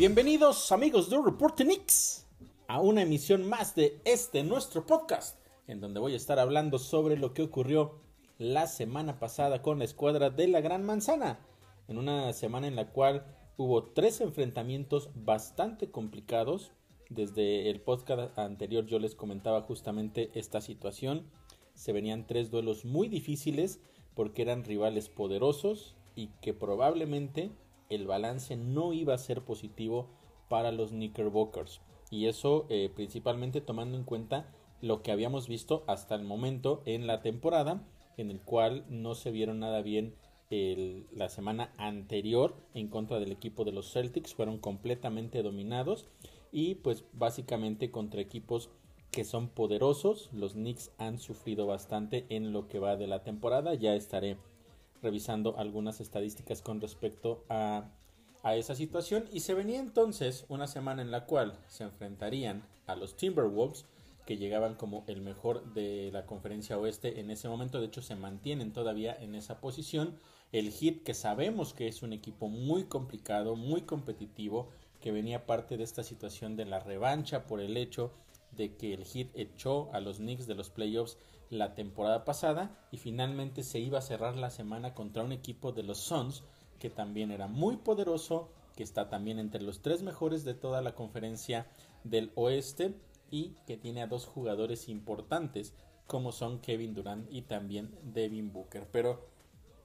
Bienvenidos amigos de Reporte Nix a una emisión más de este nuestro podcast en donde voy a estar hablando sobre lo que ocurrió la semana pasada con la escuadra de la Gran Manzana en una semana en la cual hubo tres enfrentamientos bastante complicados. Desde el podcast anterior yo les comentaba justamente esta situación. Se venían tres duelos muy difíciles porque eran rivales poderosos y que probablemente el balance no iba a ser positivo para los Knickerbockers. Y eso eh, principalmente tomando en cuenta lo que habíamos visto hasta el momento en la temporada, en el cual no se vieron nada bien la semana anterior en contra del equipo de los Celtics, fueron completamente dominados y pues básicamente contra equipos que son poderosos, los Knicks han sufrido bastante en lo que va de la temporada, ya estaré revisando algunas estadísticas con respecto a, esa situación. Y se venía entonces una semana en la cual se enfrentarían a los Timberwolves que llegaban como el mejor de la conferencia oeste en ese momento, de hecho se mantienen todavía en esa posición, el Heat que sabemos que es un equipo muy complicado, muy competitivo, que venía parte de esta situación de la revancha por el hecho de que el Heat echó a los Knicks de los playoffs la temporada pasada y finalmente se iba a cerrar la semana contra un equipo de los Suns que también era muy poderoso, que está también entre los tres mejores de toda la conferencia del oeste y que tiene a dos jugadores importantes como son Kevin Durant y también Devin Booker. Pero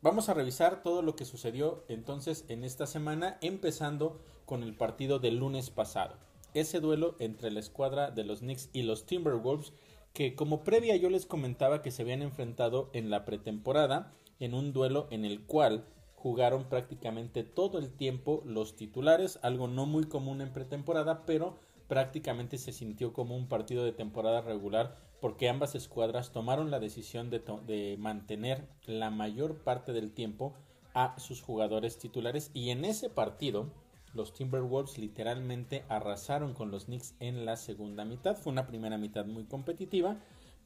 vamos a revisar todo lo que sucedió entonces en esta semana empezando con el partido del lunes pasado. Ese duelo entre la escuadra de los Knicks y los Timberwolves que como previa yo les comentaba que se habían enfrentado en la pretemporada en un duelo en el cual jugaron prácticamente todo el tiempo los titulares, algo no muy común en pretemporada, pero prácticamente se sintió como un partido de temporada regular porque ambas escuadras tomaron la decisión de, mantener la mayor parte del tiempo a sus jugadores titulares. Y en ese partido los Timberwolves literalmente arrasaron con los Knicks en la segunda mitad. Fue una primera mitad muy competitiva,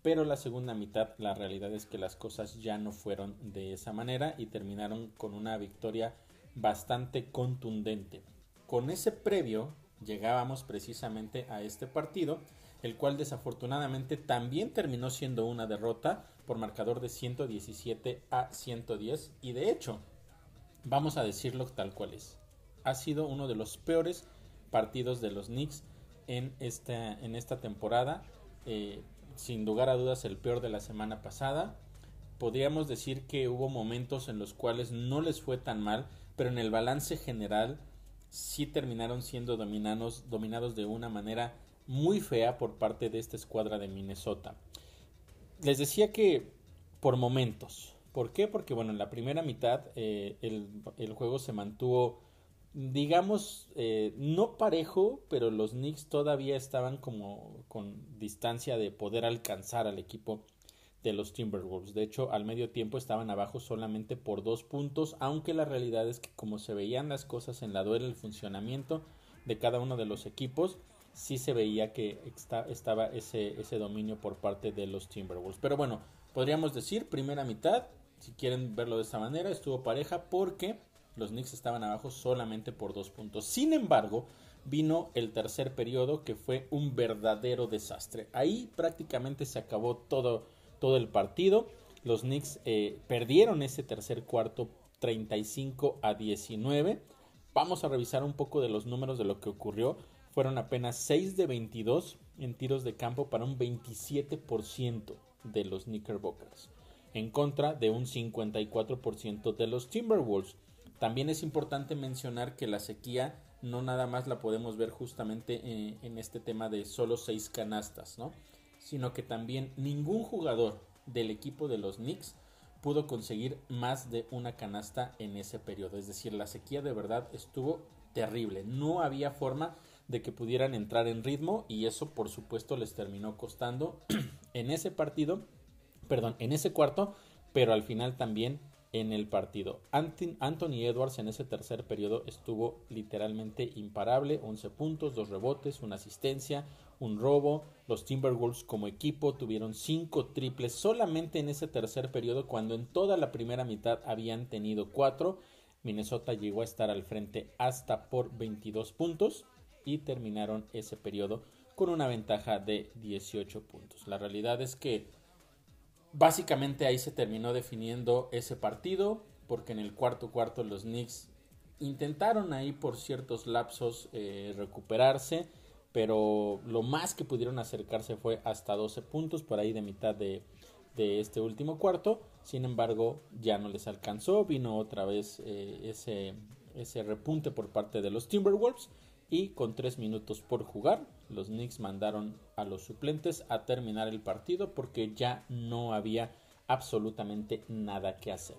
pero la segunda mitad la realidad es que las cosas ya no fueron de esa manera y terminaron con una victoria bastante contundente. Con ese previo llegábamos precisamente a este partido, el cual desafortunadamente también terminó siendo una derrota por marcador de 117 a 110 y de hecho, vamos a decirlo tal cual es ha sido uno de los peores partidos de los Knicks en esta, en esta temporada. Eh, sin lugar a dudas el peor de la semana pasada. Podríamos decir que hubo momentos en los cuales no les fue tan mal, pero en el balance general sí terminaron siendo dominados, dominados de una manera muy fea por parte de esta escuadra de Minnesota. Les decía que por momentos. ¿Por qué? Porque bueno, en la primera mitad eh, el, el, juego se mantuvo digamos, eh, no parejo, pero los Knicks todavía estaban como con distancia de poder alcanzar al equipo de los Timberwolves. De hecho, al medio tiempo estaban abajo solamente por dos puntos, aunque la realidad es que como se veían las cosas en la duela, el funcionamiento de cada uno de los equipos, sí se veía que estaba ese, ese dominio por parte de los Timberwolves. Pero bueno, podríamos decir, primera mitad, si quieren verlo de esta manera, estuvo pareja porque los Knicks estaban abajo solamente por dos puntos. Sin embargo, vino el tercer periodo que fue un verdadero desastre. Ahí prácticamente se acabó todo, todo el partido. Los Knicks eh, perdieron ese tercer cuarto 35 a 19. Vamos a revisar un poco de los números de lo que ocurrió. Fueron apenas 6 de 22 en tiros de campo para un 27% de los Knickerbockers, en contra de un 54% de los Timberwolves. También es importante mencionar que la sequía no nada más la podemos ver justamente eh, en, este tema de solo seis canastas, ¿no? Sino que también ningún jugador del equipo de los Knicks pudo conseguir más de una canasta en ese periodo. Es decir, la sequía de verdad estuvo terrible. No había forma de que pudieran entrar en ritmo y eso por supuesto les terminó costando en ese partido, perdón, en ese cuarto, pero al final también en el partido. Anthony Edwards en ese tercer periodo estuvo literalmente imparable, 11 puntos, 2 rebotes, una asistencia, un robo. Los Timberwolves como equipo tuvieron 5 triples solamente en ese tercer periodo cuando en toda la primera mitad habían tenido 4. Minnesota llegó a estar al frente hasta por 22 puntos y terminaron ese periodo con una ventaja de 18 puntos. La realidad es que básicamente ahí se terminó definiendo ese partido porque en el cuarto cuarto los Knicks intentaron ahí por ciertos lapsos eh, recuperarse, pero lo más que pudieron acercarse fue hasta 12 puntos por ahí de mitad de, este último cuarto. Sin embargo, ya no les alcanzó, vino otra vez eh, ese, ese repunte por parte de los Timberwolves y con 3 minutos por jugar, los Knicks mandaron a los suplentes a terminar el partido porque ya no había absolutamente nada que hacer.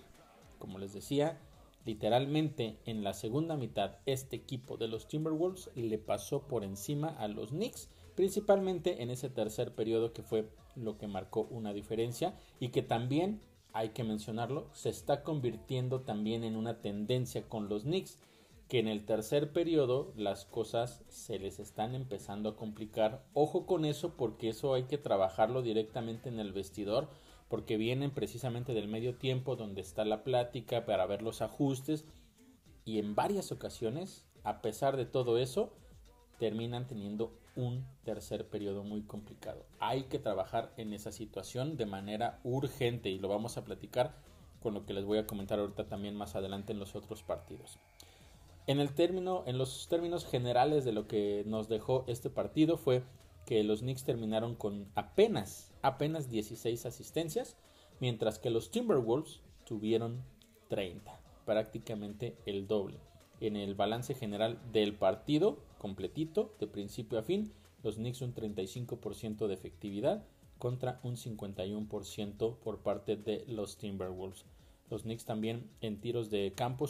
Como les decía, literalmente en la segunda mitad este equipo de los Timberwolves le pasó por encima a los Knicks, principalmente en ese tercer periodo que fue lo que marcó una diferencia y que también hay que mencionarlo, se está convirtiendo también en una tendencia con los Knicks, que en el tercer periodo las cosas se les están empezando a complicar. Ojo con eso porque eso hay que trabajarlo directamente en el vestidor porque vienen precisamente del medio tiempo donde está la plática para ver los ajustes y en varias ocasiones, a pesar de todo eso, terminan teniendo un tercer periodo muy complicado. Hay que trabajar en esa situación de manera urgente y lo vamos a platicar con lo que les voy a comentar ahorita también más adelante en los otros partidos. En los términos generales de lo que nos dejó este partido fue que los Knicks terminaron con apenas, apenas 16 asistencias, mientras que los Timberwolves tuvieron 30, prácticamente el doble. En el balance general del partido completito, de principio a fin, los Knicks un 35% de efectividad contra un 51% por parte de los Timberwolves. Los Knicks también en tiros de campo,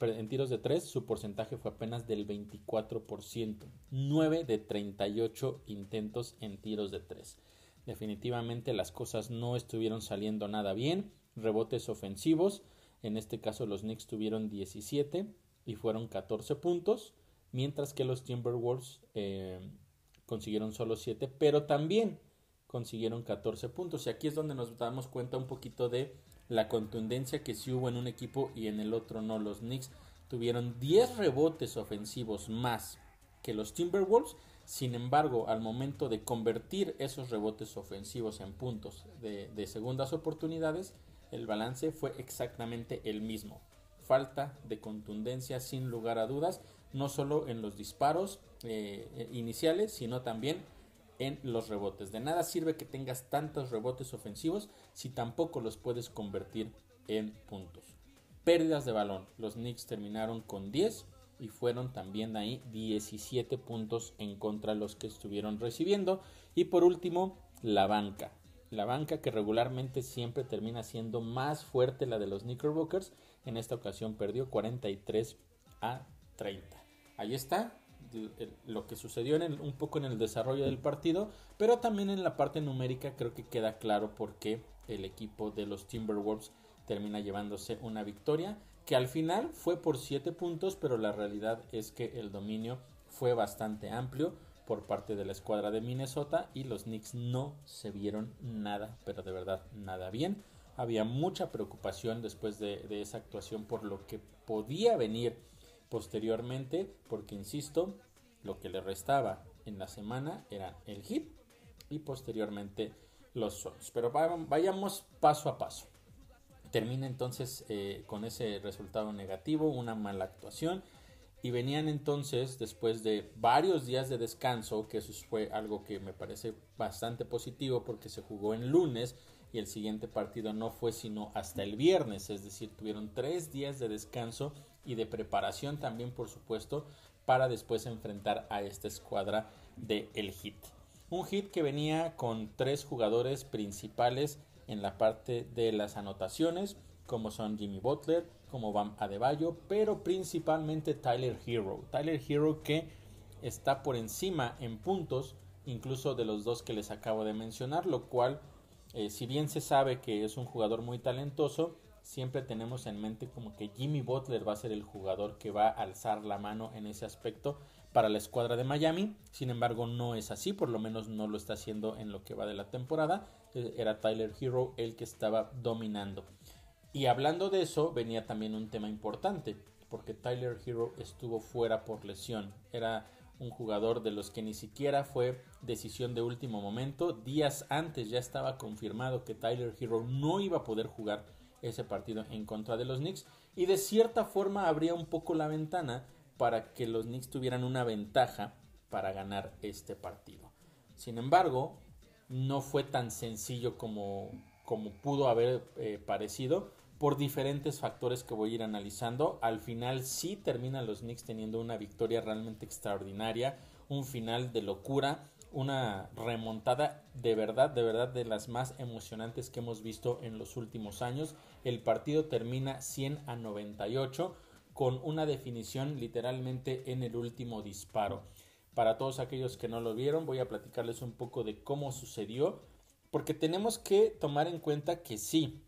en tiros de 3, su porcentaje fue apenas del 24%. 9 de 38 intentos en tiros de 3. Definitivamente las cosas no estuvieron saliendo nada bien. Rebotes ofensivos. En este caso los Knicks tuvieron 17 y fueron 14 puntos. Mientras que los Timberwolves eh, consiguieron solo 7, pero también consiguieron 14 puntos. Y aquí es donde nos damos cuenta un poquito de la contundencia que sí hubo en un equipo y en el otro no. Los Knicks tuvieron 10 rebotes ofensivos más que los Timberwolves. Sin embargo, al momento de convertir esos rebotes ofensivos en puntos de, segundas oportunidades, el balance fue exactamente el mismo. Falta de contundencia sin lugar a dudas, no solo en los disparos eh, iniciales, sino también en los rebotes. De nada sirve que tengas tantos rebotes ofensivos si tampoco los puedes convertir en puntos. Pérdidas de balón. Los Knicks terminaron con 10 y fueron también ahí 17 puntos en contra los que estuvieron recibiendo. Y por último, la banca. La banca que regularmente siempre termina siendo más fuerte la de los Knickerbockers. En esta ocasión perdió 43 a 30. Ahí está, lo que sucedió en un poco en el desarrollo del partido, pero también en la parte numérica creo que queda claro por qué el equipo de los Timberwolves termina llevándose una victoria que al final fue por 7 puntos, pero la realidad es que el dominio fue bastante amplio por parte de la escuadra de Minnesota y los Knicks no se vieron nada, pero de verdad nada bien. Había mucha preocupación después de, de esa actuación por lo que podía venir posteriormente, porque insisto, lo que le restaba en la semana era el hit y posteriormente los Suns. Pero vayamos paso a paso. Termina entonces eh, con ese resultado negativo, una mala actuación. Y venían entonces, después de varios días de descanso, que eso fue algo que me parece bastante positivo porque se jugó en lunes y el siguiente partido no fue sino hasta el viernes, es decir, tuvieron tres días de descanso y de preparación también, por supuesto, para después enfrentar a esta escuadra de el Hit. Un Hit que venía con tres jugadores principales en la parte de las anotaciones, como son Jimmy Butler, como Bam Adebayo, pero principalmente Tyler Hero. Tyler Hero que está por encima en puntos, incluso de los dos que les acabo de mencionar, lo cual, eh, si bien se sabe que es un jugador muy talentoso, siempre tenemos en mente como que Jimmy Butler va a ser el jugador que va a alzar la mano en ese aspecto para la escuadra de Miami. Sin embargo, no es así, por lo menos no lo está haciendo en lo que va de la temporada. Eh, era Tyler Hero el que estaba dominando. Y hablando de eso, venía también un tema importante, porque Tyler Hero estuvo fuera por lesión. Era un jugador de los que ni siquiera fue decisión de último momento. Días antes ya estaba confirmado que Tyler Hero no iba a poder jugar ese partido en contra de los Knicks y de cierta forma abría un poco la ventana para que los Knicks tuvieran una ventaja para ganar este partido. Sin embargo, no fue tan sencillo como, como pudo haber eh, parecido por diferentes factores que voy a ir analizando. Al final sí terminan los Knicks teniendo una victoria realmente extraordinaria, un final de locura, una remontada de verdad, de verdad de las más emocionantes que hemos visto en los últimos años. El partido termina 100 a 98 con una definición literalmente en el último disparo. Para todos aquellos que no lo vieron, voy a platicarles un poco de cómo sucedió, porque tenemos que tomar en cuenta que sí,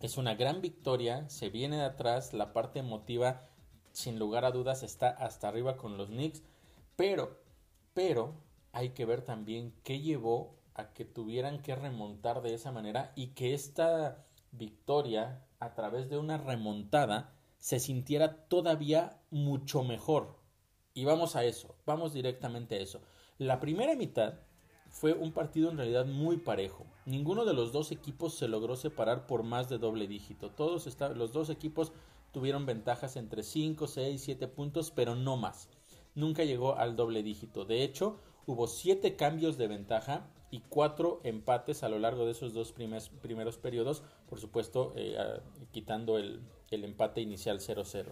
es una gran victoria, se viene de atrás, la parte emotiva sin lugar a dudas está hasta arriba con los Knicks, pero, pero hay que ver también qué llevó a que tuvieran que remontar de esa manera y que esta victoria a través de una remontada se sintiera todavía mucho mejor. Y vamos a eso, vamos directamente a eso. La primera mitad fue un partido en realidad muy parejo. Ninguno de los dos equipos se logró separar por más de doble dígito. Todos los dos equipos tuvieron ventajas entre 5, 6, 7 puntos, pero no más. Nunca llegó al doble dígito. De hecho, hubo 7 cambios de ventaja y 4 empates a lo largo de esos dos primeros periodos, por supuesto, eh, quitando el, empate inicial 0-0.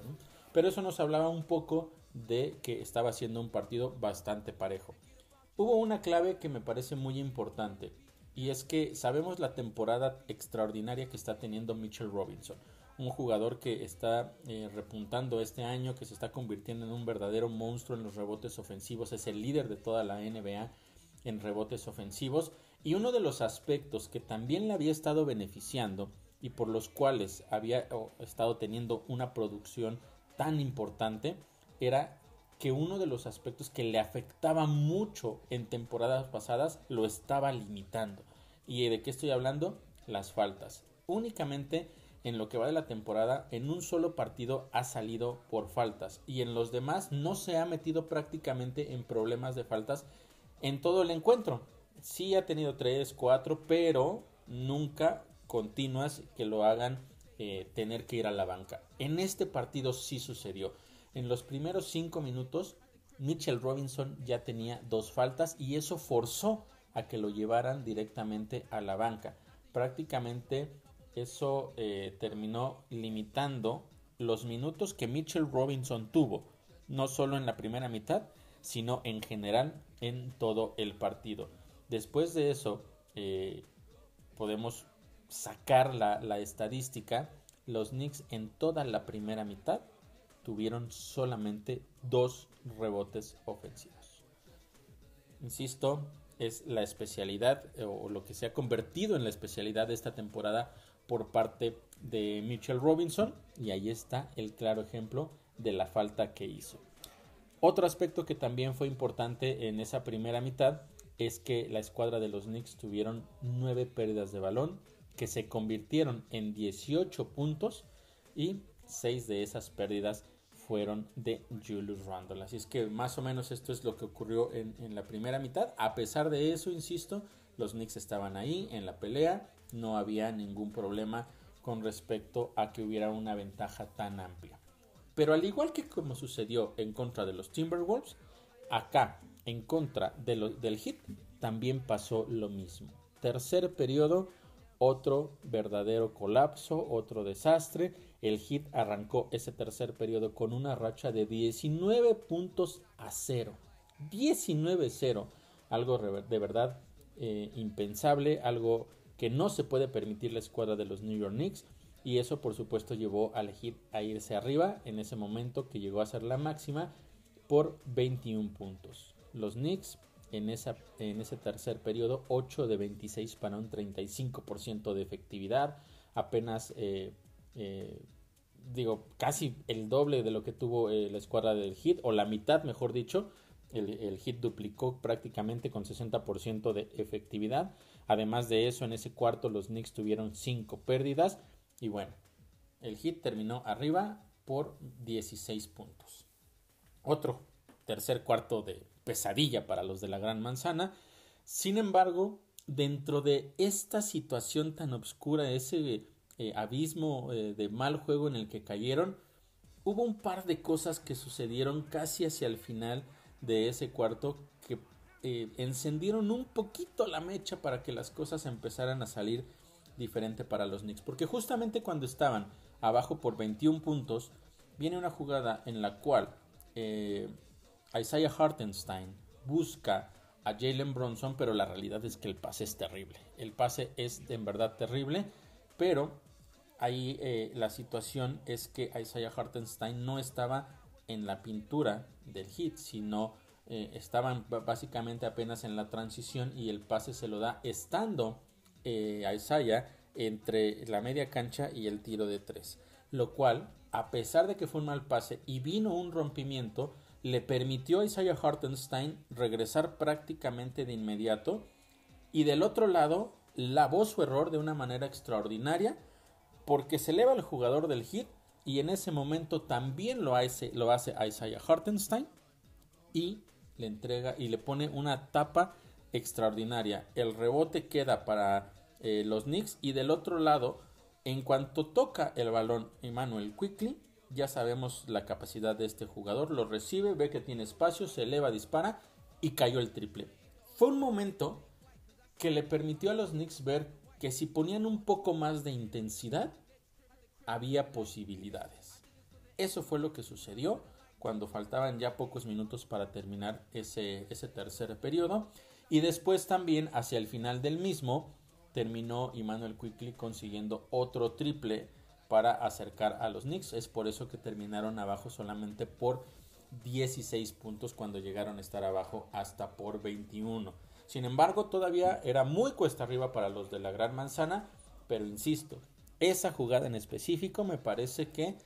Pero eso nos hablaba un poco de que estaba siendo un partido bastante parejo. Hubo una clave que me parece muy importante y es que sabemos la temporada extraordinaria que está teniendo Mitchell Robinson, un jugador que está eh, repuntando este año, que se está convirtiendo en un verdadero monstruo en los rebotes ofensivos, es el líder de toda la NBA en rebotes ofensivos y uno de los aspectos que también le había estado beneficiando y por los cuales había estado teniendo una producción tan importante era que uno de los aspectos que le afectaba mucho en temporadas pasadas lo estaba limitando. ¿Y de qué estoy hablando? Las faltas. Únicamente en lo que va de la temporada, en un solo partido ha salido por faltas y en los demás no se ha metido prácticamente en problemas de faltas en todo el encuentro. Sí ha tenido 3, 4, pero nunca continuas que lo hagan eh, tener que ir a la banca. En este partido sí sucedió. En los primeros cinco minutos, Mitchell Robinson ya tenía dos faltas y eso forzó a que lo llevaran directamente a la banca. Prácticamente eso eh, terminó limitando los minutos que Mitchell Robinson tuvo, no solo en la primera mitad, sino en general en todo el partido. Después de eso, eh, podemos sacar la, la estadística. Los Knicks en toda la primera mitad tuvieron solamente dos rebotes ofensivos. Insisto, es la especialidad eh, o lo que se ha convertido en la especialidad de esta temporada por parte de Mitchell Robinson y ahí está el claro ejemplo de la falta que hizo. Otro aspecto que también fue importante en esa primera mitad es que la escuadra de los Knicks tuvieron nueve pérdidas de balón que se convirtieron en 18 puntos y seis de esas pérdidas fueron de Julius Randle. Así es que más o menos esto es lo que ocurrió en, en, la primera mitad. A pesar de eso, insisto, los Knicks estaban ahí en la pelea. No había ningún problema con respecto a que hubiera una ventaja tan amplia. Pero al igual que como sucedió en contra de los Timberwolves, acá en contra de del Heat también pasó lo mismo. Tercer periodo, otro verdadero colapso, otro desastre el Heat arrancó ese tercer periodo con una racha de 19 puntos a 0. 19-0. Algo de verdad eh, impensable, algo que no se puede permitir la escuadra de los New York Knicks. Y eso por supuesto llevó al Heat a irse arriba en ese momento que llegó a ser la máxima por 21 puntos. Los Knicks en, ese tercer periodo 8 de 26 para un 35% de efectividad. Apenas eh, eh, digo, casi el doble de lo que tuvo eh, la escuadra del Hit, o la mitad, mejor dicho. El, el Hit duplicó prácticamente con 60% de efectividad. Además de eso, en ese cuarto los Knicks tuvieron 5 pérdidas. Y bueno, el Heat terminó arriba por 16 puntos. Otro tercer cuarto de pesadilla para los de la Gran Manzana. Sin embargo, dentro de esta situación tan oscura, ese eh, abismo eh, de mal juego en el que cayeron, hubo un par de cosas que sucedieron casi hacia el final de ese cuarto que eh, encendieron un poquito la mecha para que las cosas empezaran a salir diferente para los Knicks. Porque justamente cuando estaban abajo por 21 puntos, viene una jugada en la cual Isaiah Hartenstein busca a Jalen Bronson, pero la realidad es que el pase es terrible. El pase es en verdad terrible, pero ahí eh, la situación es que Isaiah Hartenstein no estaba en la pintura del hit, sino eh, estaban básicamente apenas en la transición y el pase se lo da estando eh, Isaiah entre la media cancha y el tiro de tres. Lo cual, a pesar de que fue un mal pase y vino un rompimiento, le permitió a Isaiah Hartenstein regresar prácticamente de inmediato y del otro lado lavó su error de una manera extraordinaria porque se eleva el jugador del hit y en ese momento también lo hace, lo hace Isaiah Hartenstein y le entrega y le pone una tapa extraordinaria. El rebote queda para eh, los Knicks y del otro lado, en cuanto toca el balón Emmanuel Quickly, ya sabemos la capacidad de este jugador, lo recibe, ve que tiene espacio, se eleva, dispara y cayó el triple. Fue un momento que le permitió a los Knicks ver que si ponían un poco más de intensidad, había posibilidades. Eso fue lo que sucedió cuando faltaban ya pocos minutos para terminar ese, ese tercer periodo. Y después también hacia el final del mismo terminó Emmanuel Quickly consiguiendo otro triple para acercar a los Knicks. Es por eso que terminaron abajo solamente por 16 puntos cuando llegaron a estar abajo hasta por 21. Sin embargo, todavía era muy cuesta arriba para los de la Gran Manzana, pero insisto, esa jugada en específico me parece que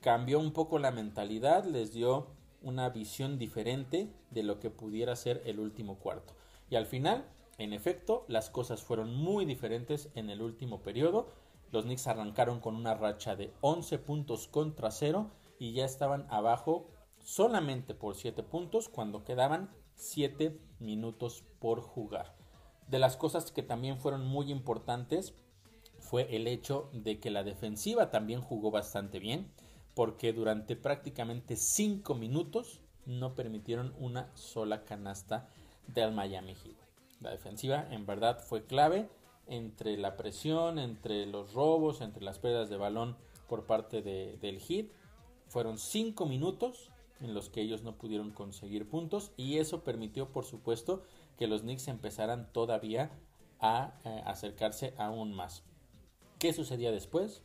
cambió un poco la mentalidad, les dio una visión diferente de lo que pudiera ser el último cuarto. Y al final, en efecto, las cosas fueron muy diferentes en el último periodo los Knicks arrancaron con una racha de 11 puntos contra 0 y ya estaban abajo solamente por 7 puntos cuando quedaban 7 minutos por jugar. De las cosas que también fueron muy importantes fue el hecho de que la defensiva también jugó bastante bien porque durante prácticamente 5 minutos no permitieron una sola canasta del Miami Heat. La defensiva en verdad fue clave entre la presión, entre los robos, entre las pérdidas de balón por parte del Heat. Fueron cinco minutos en los que ellos no pudieron conseguir puntos y eso permitió por supuesto que los Knicks empezaran todavía a eh, acercarse aún más. ¿Qué sucedía después?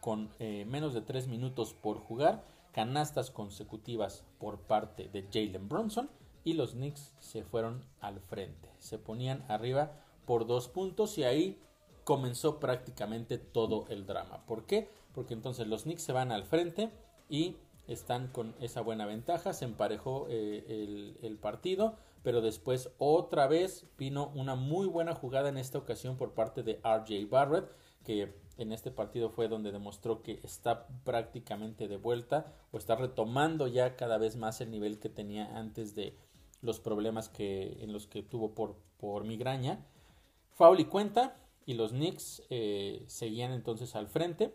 Con eh, menos de tres minutos por jugar, canastas consecutivas por parte de Jalen Bronson y los Knicks se fueron al frente. Se ponían arriba por dos puntos y ahí comenzó prácticamente todo el drama. ¿Por qué? Porque entonces los Knicks se van al frente y están con esa buena ventaja, se emparejó eh, el, partido, pero después otra vez vino una muy buena jugada en esta ocasión por parte de RJ Barrett, que en este partido fue donde demostró que está prácticamente de vuelta o está retomando ya cada vez más el nivel que tenía antes de los problemas que, en los que tuvo por, por migraña. Foul y cuenta y los Knicks eh, seguían entonces al frente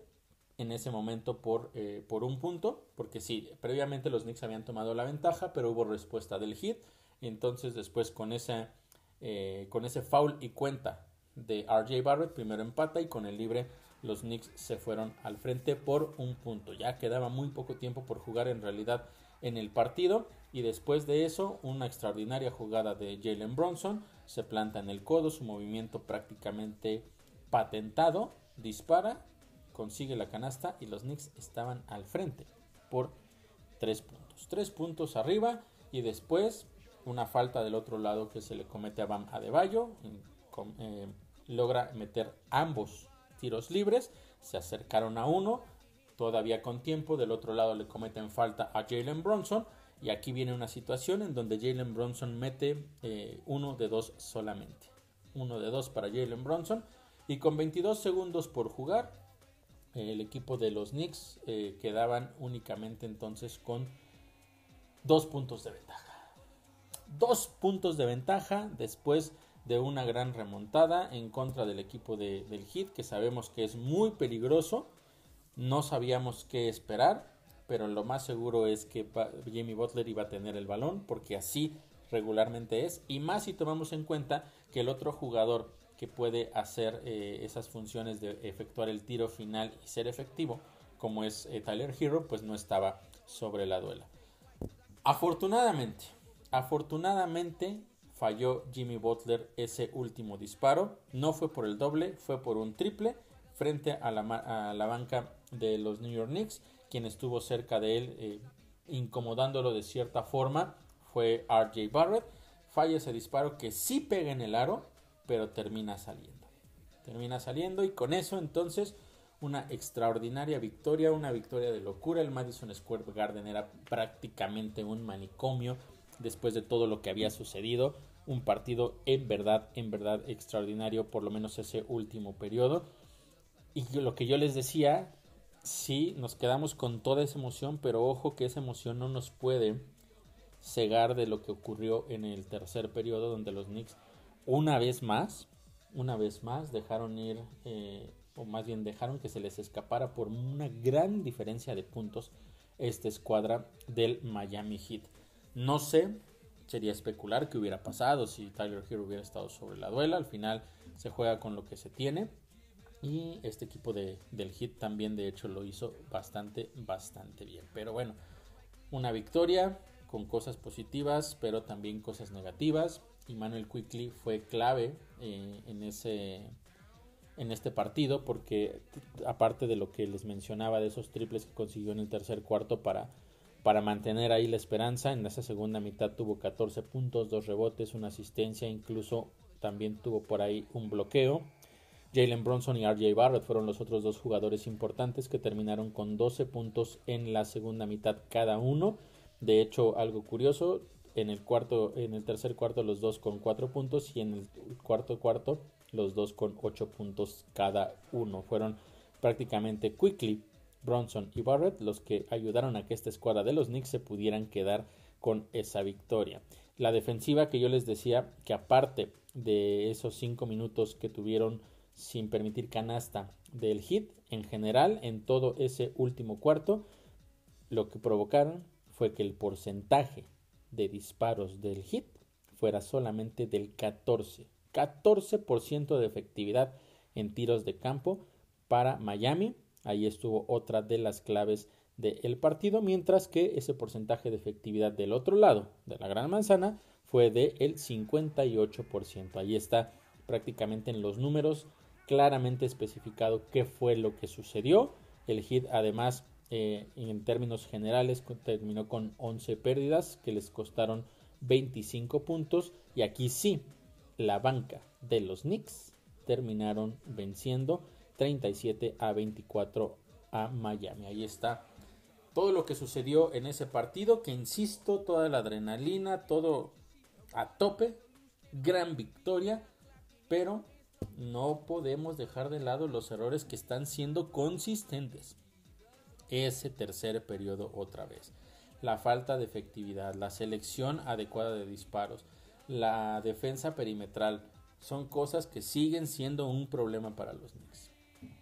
en ese momento por, eh, por un punto, porque sí, previamente los Knicks habían tomado la ventaja, pero hubo respuesta del hit, entonces después con, eh, con ese foul y cuenta de RJ Barrett, primero empata y con el libre los Knicks se fueron al frente por un punto. Ya quedaba muy poco tiempo por jugar en realidad en el partido y después de eso una extraordinaria jugada de Jalen Bronson se planta en el codo, su movimiento prácticamente patentado, dispara, consigue la canasta y los Knicks estaban al frente por tres puntos. Tres puntos arriba y después una falta del otro lado que se le comete a Bam Adebayo. Eh, logra meter ambos tiros libres, se acercaron a uno, todavía con tiempo, del otro lado le cometen falta a Jalen Bronson y aquí viene una situación en donde Jalen Bronson mete eh, uno de dos solamente. Uno de dos para Jalen Bronson. Y con 22 segundos por jugar, el equipo de los Knicks eh, quedaban únicamente entonces con dos puntos de ventaja. Dos puntos de ventaja después de una gran remontada en contra del equipo del Heat, que sabemos que es muy peligroso. No sabíamos qué esperar, pero lo más seguro es que Jimmy Butler iba a tener el balón, porque así regularmente es. Y más si tomamos en cuenta que el otro jugador que puede hacer eh, esas funciones de efectuar el tiro final y ser efectivo, como es eh, Tyler Hero, pues no estaba sobre la duela. Afortunadamente, afortunadamente falló Jimmy Butler ese último disparo. No fue por el doble, fue por un triple frente a la, banca de los New York Knicks. Quien estuvo cerca de él, eh, incomodándolo de cierta forma, fue RJ Barrett. Falla ese disparo que sí pega en el aro, pero termina saliendo. Termina saliendo y con eso entonces una extraordinaria victoria, una victoria de locura. El Madison Square Garden era prácticamente un manicomio después de todo lo que había sucedido. Un partido en verdad, en verdad extraordinario, por lo menos ese último periodo. Y lo que yo les decía, sí, nos quedamos con toda esa emoción, pero ojo que esa emoción no nos puede cegar de lo que ocurrió en el tercer periodo, donde los Knicks, una vez más, una vez más, dejaron ir, eh, o más bien dejaron que se les escapara por una gran diferencia de puntos esta escuadra del Miami Heat. No sé, sería especular qué hubiera pasado si Tyler Hero hubiera estado sobre la duela. Al final se juega con lo que se tiene. Y este equipo de, del Hit también de hecho lo hizo bastante, bastante bien. Pero bueno, una victoria con cosas positivas, pero también cosas negativas. Y Manuel Quickly fue clave eh, en, ese, en este partido porque aparte de lo que les mencionaba de esos triples que consiguió en el tercer cuarto para para mantener ahí la esperanza. En esa segunda mitad tuvo 14 puntos, dos rebotes, una asistencia, incluso también tuvo por ahí un bloqueo. Jalen Bronson y RJ Barrett fueron los otros dos jugadores importantes que terminaron con 12 puntos en la segunda mitad cada uno. De hecho, algo curioso, en el cuarto, en el tercer cuarto los dos con 4 puntos y en el cuarto cuarto los dos con 8 puntos cada uno. Fueron prácticamente quickly Bronson y Barrett los que ayudaron a que esta escuadra de los Knicks se pudieran quedar con esa victoria. La defensiva que yo les decía que aparte de esos cinco minutos que tuvieron sin permitir canasta del hit, en general, en todo ese último cuarto, lo que provocaron fue que el porcentaje de disparos del hit fuera solamente del 14. 14% de efectividad en tiros de campo para Miami Ahí estuvo otra de las claves del partido, mientras que ese porcentaje de efectividad del otro lado de la gran manzana fue del el 58%. Ahí está prácticamente en los números claramente especificado qué fue lo que sucedió. El hit además eh, en términos generales terminó con 11 pérdidas que les costaron 25 puntos y aquí sí la banca de los Knicks terminaron venciendo 37 a 24 a Miami. Ahí está todo lo que sucedió en ese partido, que insisto, toda la adrenalina, todo a tope, gran victoria, pero no podemos dejar de lado los errores que están siendo consistentes. Ese tercer periodo otra vez. La falta de efectividad, la selección adecuada de disparos, la defensa perimetral, son cosas que siguen siendo un problema para los Knicks.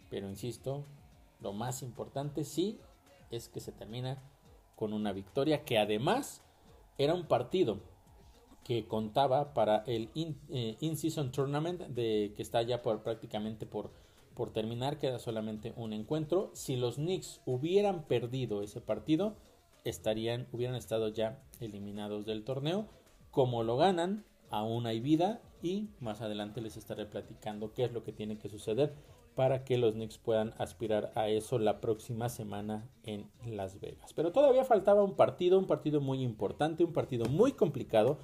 Pero insisto, lo más importante sí es que se termina con una victoria que además era un partido que contaba para el eh, in-season tournament de que está ya por, prácticamente por, por terminar, queda solamente un encuentro. Si los Knicks hubieran perdido ese partido, estarían, hubieran estado ya eliminados del torneo. Como lo ganan, aún hay vida y más adelante les estaré platicando qué es lo que tiene que suceder para que los Knicks puedan aspirar a eso la próxima semana en Las Vegas. Pero todavía faltaba un partido, un partido muy importante, un partido muy complicado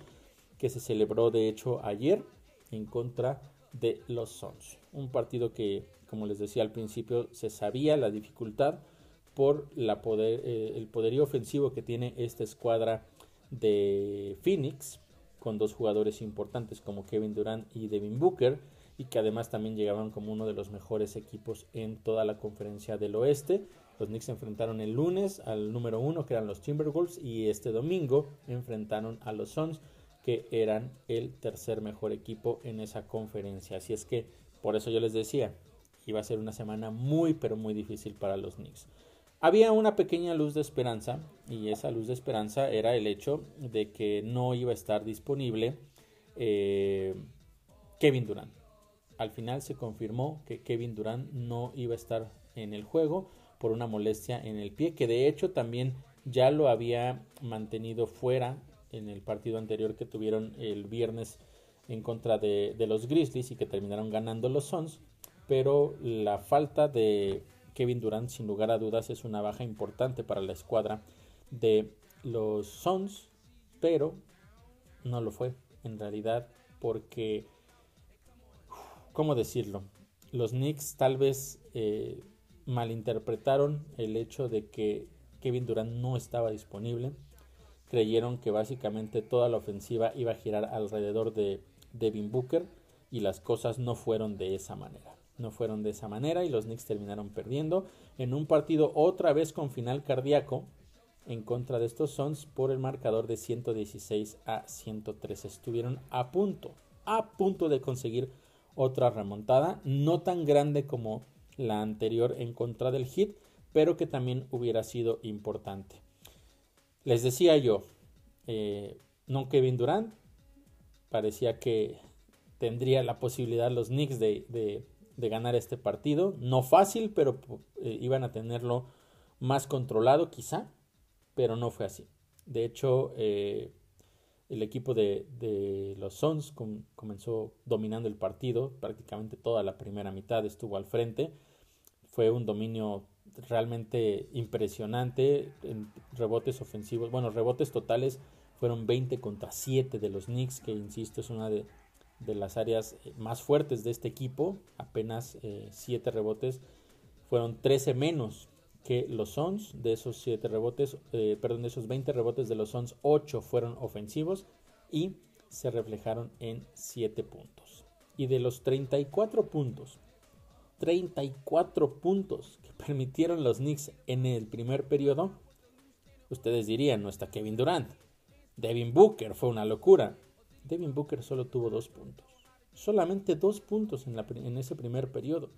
que se celebró de hecho ayer en contra de los Suns. Un partido que, como les decía al principio, se sabía la dificultad por poder, eh, el poderío ofensivo que tiene esta escuadra de Phoenix, con dos jugadores importantes como Kevin Durant y Devin Booker y que además también llegaban como uno de los mejores equipos en toda la conferencia del oeste. Los Knicks se enfrentaron el lunes al número uno, que eran los Timberwolves, y este domingo enfrentaron a los Suns, que eran el tercer mejor equipo en esa conferencia. Así es que, por eso yo les decía, iba a ser una semana muy, pero muy difícil para los Knicks. Había una pequeña luz de esperanza, y esa luz de esperanza era el hecho de que no iba a estar disponible eh, Kevin Durant. Al final se confirmó que Kevin Durant no iba a estar en el juego por una molestia en el pie, que de hecho también ya lo había mantenido fuera en el partido anterior que tuvieron el viernes en contra de, los Grizzlies y que terminaron ganando los Suns, pero la falta de Kevin Durant sin lugar a dudas es una baja importante para la escuadra de los Suns, pero no lo fue en realidad porque, ¿cómo decirlo? Los Knicks tal vez eh, malinterpretaron el hecho de que Kevin Durant no estaba disponible. Creyeron que básicamente toda la ofensiva iba a girar alrededor de Devin Booker y las cosas no fueron de esa manera. No fueron de esa manera y los Knicks terminaron perdiendo en un partido otra vez con final cardíaco en contra de estos Suns por el marcador de 116 a 103. Estuvieron a punto, a punto de conseguir otra remontada, no tan grande como la anterior en contra del hit, pero que también hubiera sido importante. Les decía yo, eh, no Kevin Durant, parecía que tendría la posibilidad los Knicks de, ganar este partido. No fácil, pero eh, iban a tenerlo más controlado quizá, pero no fue así. De hecho, eh, el equipo de, los Suns comenzó dominando el partido, prácticamente toda la primera mitad estuvo al frente fue un dominio realmente impresionante en rebotes ofensivos. Bueno, rebotes totales fueron 20 contra 7 de los Knicks, que insisto es una de, las áreas eh, más fuertes de este equipo. Apenas 7 eh, rebotes. Fueron 13 menos que los Suns. De esos 7 rebotes, eh, perdón, de esos 20 rebotes de los Suns, 8 fueron ofensivos y se reflejaron en 7 puntos. Y de los 34 puntos 34 puntos que permitieron los Knicks en el primer periodo, ustedes dirían, no está Kevin Durant. Devin Booker fue una locura. Devin Booker solo tuvo dos puntos. Solamente dos puntos en, ese primer periodo.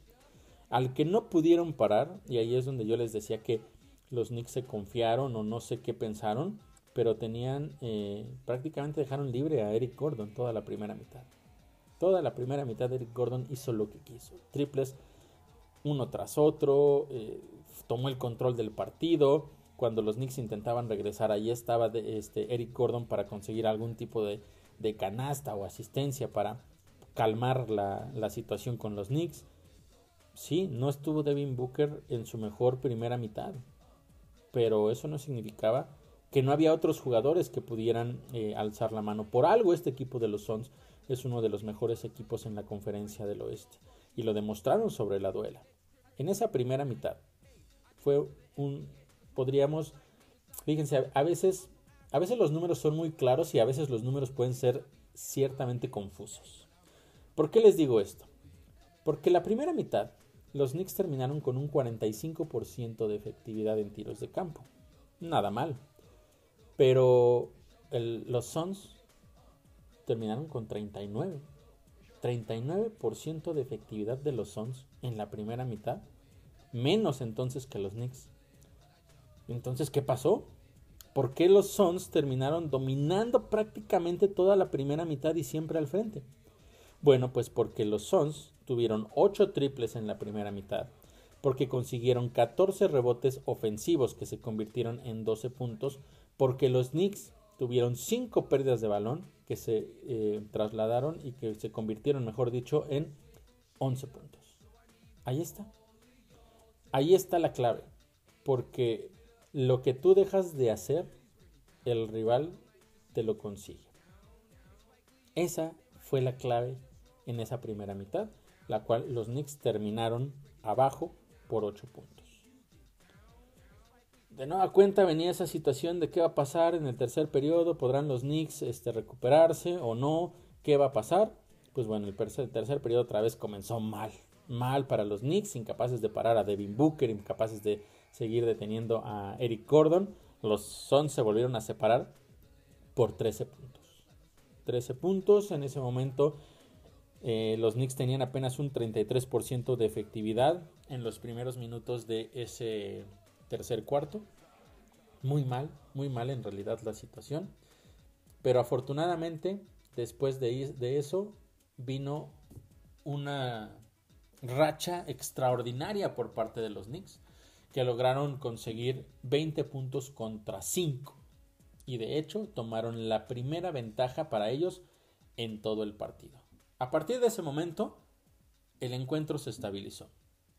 Al que no pudieron parar, y ahí es donde yo les decía que los Knicks se confiaron o no sé qué pensaron, pero tenían, eh, prácticamente dejaron libre a Eric Gordon toda la primera mitad. Toda la primera mitad Eric Gordon hizo lo que quiso. Triples uno tras otro, eh, tomó el control del partido. Cuando los Knicks intentaban regresar, ahí estaba este, Eric Gordon para conseguir algún tipo de, canasta o asistencia para calmar la, la, situación con los Knicks. Sí, no estuvo Devin Booker en su mejor primera mitad, pero eso no significaba que no había otros jugadores que pudieran eh, alzar la mano. Por algo este equipo de los Suns es uno de los mejores equipos en la conferencia del oeste y lo demostraron sobre la duela. En esa primera mitad fue un, podríamos, fíjense, a veces, a veces los números son muy claros y a veces los números pueden ser ciertamente confusos. ¿Por qué les digo esto? Porque la primera mitad los Knicks terminaron con un 45% de efectividad en tiros de campo. Nada mal. Pero los Suns terminaron con 39. 39% de efectividad de los Suns en la primera mitad, menos entonces que los Knicks. Entonces, ¿qué pasó? ¿Por qué los Suns terminaron dominando prácticamente toda la primera mitad y siempre al frente? Bueno, pues porque los Suns tuvieron 8 triples en la primera mitad, porque consiguieron 14 rebotes ofensivos que se convirtieron en 12 puntos, porque los Knicks tuvieron 5 pérdidas de balón que se eh, trasladaron y que se convirtieron, mejor dicho, en 11 puntos. Ahí está. Ahí está la clave. Porque lo que tú dejas de hacer, el rival te lo consigue. Esa fue la clave en esa primera mitad, la cual los Knicks terminaron abajo por 8 puntos de nueva cuenta venía esa situación de qué va a pasar en el tercer periodo, podrán los Knicks este, recuperarse o no, qué va a pasar. pues bueno, el tercer, periodo otra vez comenzó mal. Mal para los Knicks, incapaces de parar a Devin Booker, incapaces de seguir deteniendo a Eric Gordon. Los Suns se volvieron a separar por 13 puntos. 13 puntos en ese momento. Eh, los Knicks tenían apenas un 33% de efectividad en los primeros minutos de ese tercer cuarto. Muy mal, muy mal en realidad la situación. Pero afortunadamente, después de, eso, vino una racha extraordinaria por parte de los Knicks, que lograron conseguir 20 puntos contra 5. Y de hecho tomaron la primera ventaja para ellos en todo el partido. A partir de ese momento, el encuentro se estabilizó.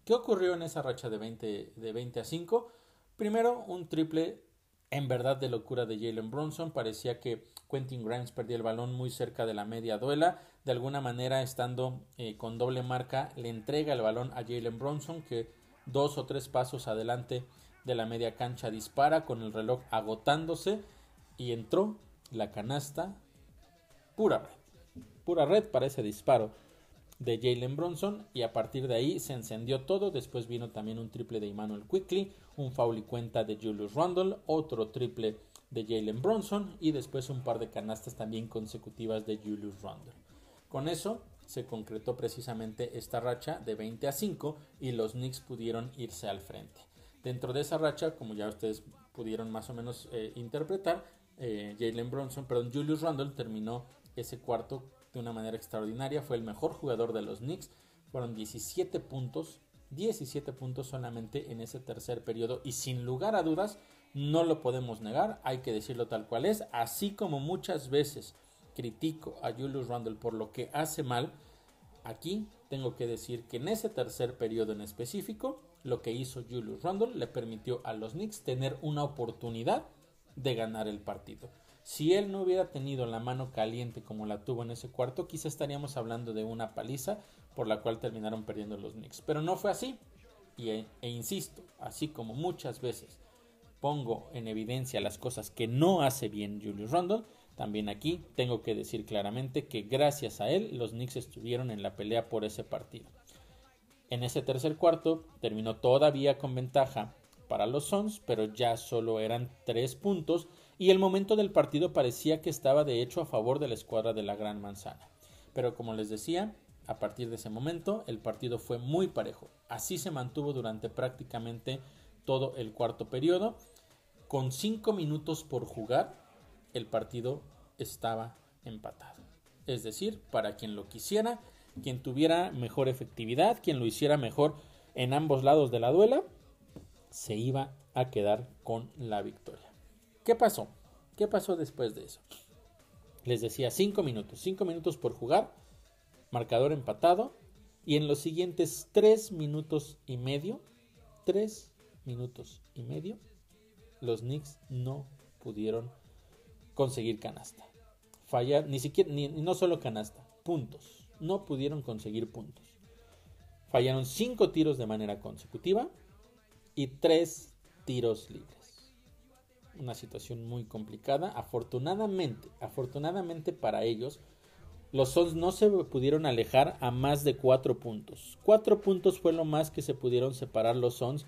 ¿Qué ocurrió en esa racha de 20, de 20 a 5? Primero, un triple en verdad de locura de Jalen Bronson. Parecía que Quentin Grimes perdía el balón muy cerca de la media duela. De alguna manera, estando eh, con doble marca, le entrega el balón a Jalen Bronson, que dos o tres pasos adelante de la media cancha dispara con el reloj agotándose y entró la canasta pura red. Pura red para ese disparo de Jalen Bronson y a partir de ahí se encendió todo. Después vino también un triple de Emmanuel Quickly, un foul y cuenta de Julius Randle, otro triple de Jalen Bronson y después un par de canastas también consecutivas de Julius Randle. Con eso se concretó precisamente esta racha de 20 a 5 y los Knicks pudieron irse al frente. Dentro de esa racha, como ya ustedes pudieron más o menos eh, interpretar, eh, Jalen Bronson, perdón, Julius Randle terminó ese cuarto de una manera extraordinaria. Fue el mejor jugador de los Knicks. Fueron 17 puntos. 17 puntos solamente en ese tercer periodo. Y sin lugar a dudas, no lo podemos negar. Hay que decirlo tal cual es. Así como muchas veces critico a Julius Randle por lo que hace mal. Aquí tengo que decir que en ese tercer periodo en específico, lo que hizo Julius Randle le permitió a los Knicks tener una oportunidad de ganar el partido. Si él no hubiera tenido la mano caliente como la tuvo en ese cuarto, quizá estaríamos hablando de una paliza por la cual terminaron perdiendo los Knicks. Pero no fue así. Y, e, e insisto, así como muchas veces pongo en evidencia las cosas que no hace bien Julius Randle, también aquí tengo que decir claramente que gracias a él los Knicks estuvieron en la pelea por ese partido. En ese tercer cuarto terminó todavía con ventaja para los Suns, pero ya solo eran tres puntos y el momento del partido parecía que estaba de hecho a favor de la escuadra de la Gran Manzana. Pero como les decía, a partir de ese momento el partido fue muy parejo. Así se mantuvo durante prácticamente todo el cuarto periodo. Con cinco minutos por jugar, el partido estaba empatado. Es decir, para quien lo quisiera, quien tuviera mejor efectividad, quien lo hiciera mejor en ambos lados de la duela, se iba a quedar con la victoria. ¿Qué pasó? ¿Qué pasó después de eso? Les decía 5 minutos, 5 minutos por jugar, marcador empatado, y en los siguientes 3 minutos y medio, 3 minutos y medio, los Knicks no pudieron conseguir canasta. Fallar, ni siquiera, ni, no solo canasta, puntos. No pudieron conseguir puntos. Fallaron 5 tiros de manera consecutiva y 3 tiros libres una situación muy complicada. Afortunadamente, afortunadamente para ellos, los Suns no se pudieron alejar a más de cuatro puntos. Cuatro puntos fue lo más que se pudieron separar los Suns,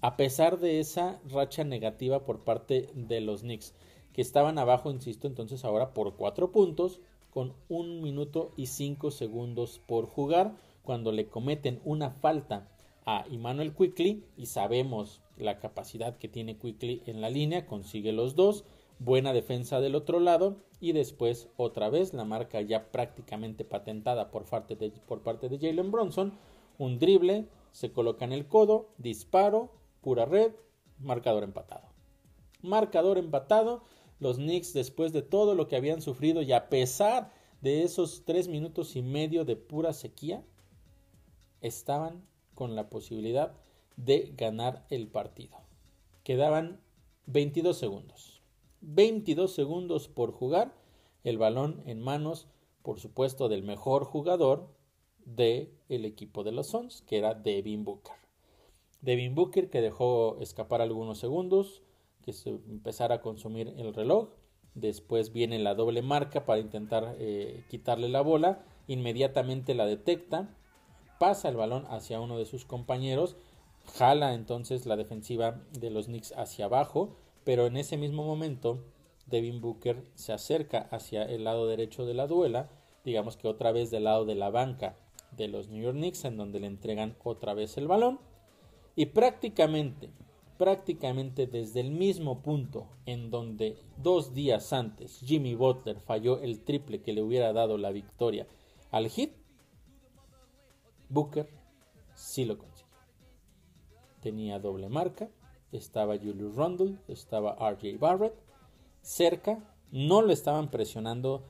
a pesar de esa racha negativa por parte de los Knicks, que estaban abajo, insisto, entonces ahora por cuatro puntos, con un minuto y cinco segundos por jugar, cuando le cometen una falta a Emmanuel Quickly y sabemos la capacidad que tiene Quickly en la línea, consigue los dos, buena defensa del otro lado y después otra vez la marca ya prácticamente patentada por parte de, por parte de Jalen Bronson, un drible, se coloca en el codo, disparo, pura red, marcador empatado. Marcador empatado, los Knicks después de todo lo que habían sufrido y a pesar de esos tres minutos y medio de pura sequía, estaban con la posibilidad de ganar el partido. Quedaban 22 segundos. 22 segundos por jugar. El balón en manos, por supuesto, del mejor jugador del el equipo de los Suns, que era Devin Booker. Devin Booker que dejó escapar algunos segundos, que se empezara a consumir el reloj. Después viene la doble marca para intentar eh, quitarle la bola inmediatamente la detecta, pasa el balón hacia uno de sus compañeros, jala entonces la defensiva de los Knicks hacia abajo, pero en ese mismo momento Devin Booker se acerca hacia el lado derecho de la duela, digamos que otra vez del lado de la banca de los New York Knicks, en donde le entregan otra vez el balón, y prácticamente, prácticamente desde el mismo punto en donde dos días antes Jimmy Butler falló el triple que le hubiera dado la victoria al hit, Booker sí lo consiguió. Tenía doble marca, estaba Julius Randle, estaba RJ Barrett, cerca, no lo estaban presionando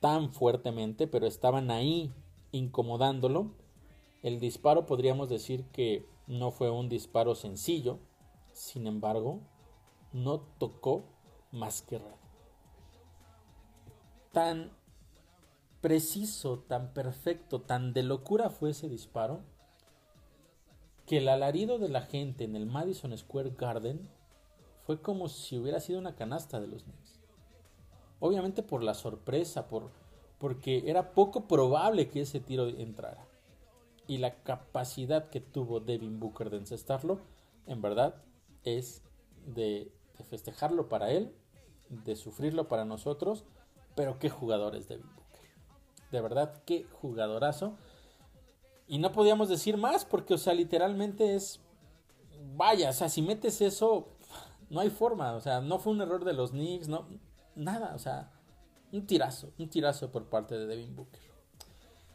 tan fuertemente, pero estaban ahí incomodándolo. El disparo podríamos decir que no fue un disparo sencillo, sin embargo, no tocó más que red. Tan preciso, tan perfecto, tan de locura fue ese disparo, que el alarido de la gente en el Madison Square Garden fue como si hubiera sido una canasta de los Knicks. Obviamente por la sorpresa, por, porque era poco probable que ese tiro entrara. Y la capacidad que tuvo Devin Booker de encestarlo, en verdad, es de, de festejarlo para él, de sufrirlo para nosotros, pero qué jugador es Devin Booker. De verdad, qué jugadorazo. Y no podíamos decir más porque, o sea, literalmente es... Vaya, o sea, si metes eso, no hay forma. O sea, no fue un error de los Knicks, no, nada. O sea, un tirazo, un tirazo por parte de Devin Booker.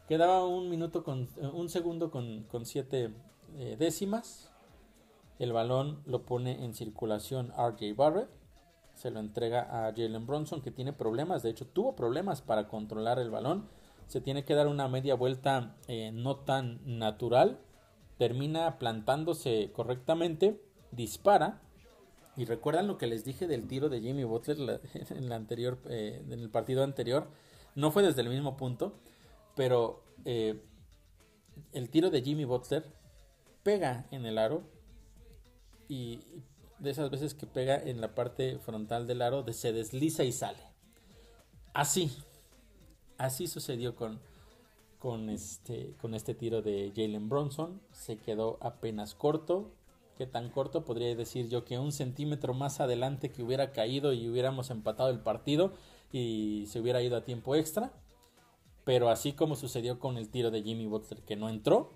Quedaba un minuto con, un segundo con, siete eh, décimas. El balón lo pone en circulación RJ Barrett. Se lo entrega a Jalen Bronson que tiene problemas. De hecho, tuvo problemas para controlar el balón se tiene que dar una media vuelta eh, no tan natural, termina plantándose correctamente, dispara. Y recuerdan lo que les dije del tiro de Jimmy Butler en, la anterior, eh, en el partido anterior. No fue desde el mismo punto, pero eh, el tiro de Jimmy Butler pega en el aro y de esas veces que pega en la parte frontal del aro se desliza y sale. Así, Así sucedió con, con, este, con este tiro de Jalen Bronson. Se quedó apenas corto. ¿Qué tan corto? Podría decir yo que un centímetro más adelante que hubiera caído y hubiéramos empatado el partido y se hubiera ido a tiempo extra. Pero así como sucedió con el tiro de Jimmy Butler que no entró,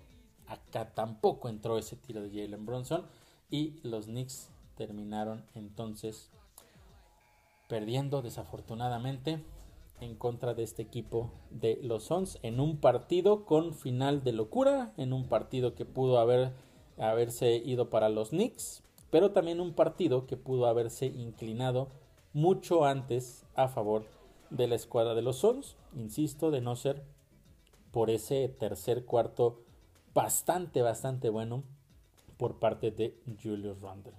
acá tampoco entró ese tiro de Jalen Bronson y los Knicks terminaron entonces perdiendo desafortunadamente en contra de este equipo de los Suns en un partido con final de locura, en un partido que pudo haber, haberse ido para los Knicks, pero también un partido que pudo haberse inclinado mucho antes a favor de la escuadra de los Suns, insisto, de no ser por ese tercer cuarto bastante, bastante bueno por parte de Julius Randle.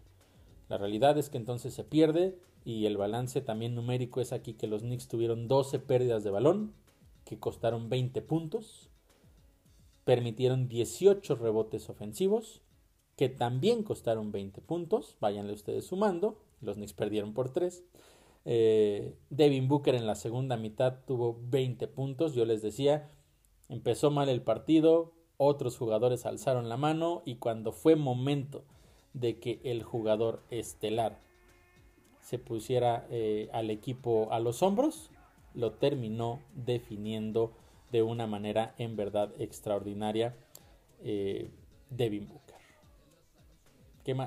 La realidad es que entonces se pierde y el balance también numérico es aquí que los Knicks tuvieron 12 pérdidas de balón que costaron 20 puntos, permitieron 18 rebotes ofensivos que también costaron 20 puntos, váyanle ustedes sumando, los Knicks perdieron por 3. Eh, Devin Booker en la segunda mitad tuvo 20 puntos, yo les decía, empezó mal el partido, otros jugadores alzaron la mano y cuando fue momento de que el jugador estelar se pusiera eh, al equipo a los hombros, lo terminó definiendo de una manera en verdad extraordinaria eh, Devin Booker.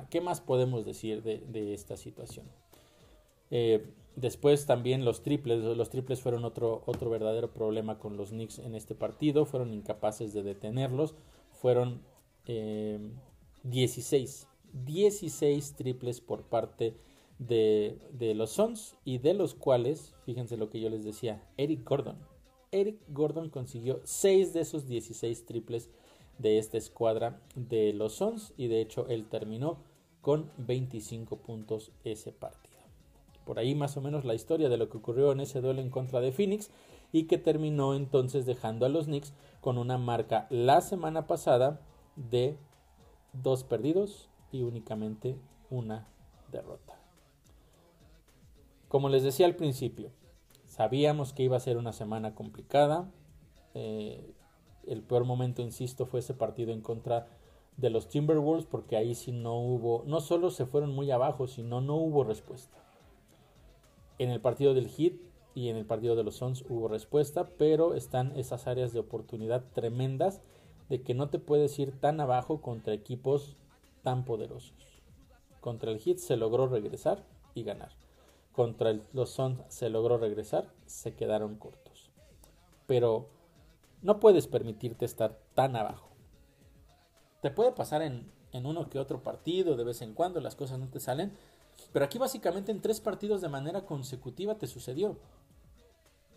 ¿Qué más, podemos decir de, esta situación? Eh, después también los triples, los triples fueron otro, otro verdadero problema con los Knicks en este partido, fueron incapaces de detenerlos, fueron 16, 16 triples por parte de de, los Suns y de los cuales, fíjense lo que yo les decía, Eric Gordon. Eric Gordon consiguió 6 de esos 16 triples de esta escuadra de los Suns y de hecho él terminó con 25 puntos ese partido. Por ahí más o menos la historia de lo que ocurrió en ese duelo en contra de Phoenix y que terminó entonces dejando a los Knicks con una marca la semana pasada de dos perdidos y únicamente una derrota. Como les decía al principio, sabíamos que iba a ser una semana complicada, Eh, el peor momento, insisto, fue ese partido en contra de los Timberwolves porque ahí sí no hubo, no solo se fueron muy abajo, sino no hubo respuesta. En el partido del Heat y en el partido de los Suns hubo respuesta, pero están esas áreas de oportunidad tremendas de que no te puedes ir tan abajo contra equipos tan poderosos. Contra el Heat se logró regresar y ganar. Contra los Suns se logró regresar, se quedaron cortos. Pero no puedes permitirte estar tan abajo. Te puede pasar en, en uno que otro partido, de vez en cuando las cosas no te salen, pero aquí básicamente en tres partidos de manera consecutiva te sucedió.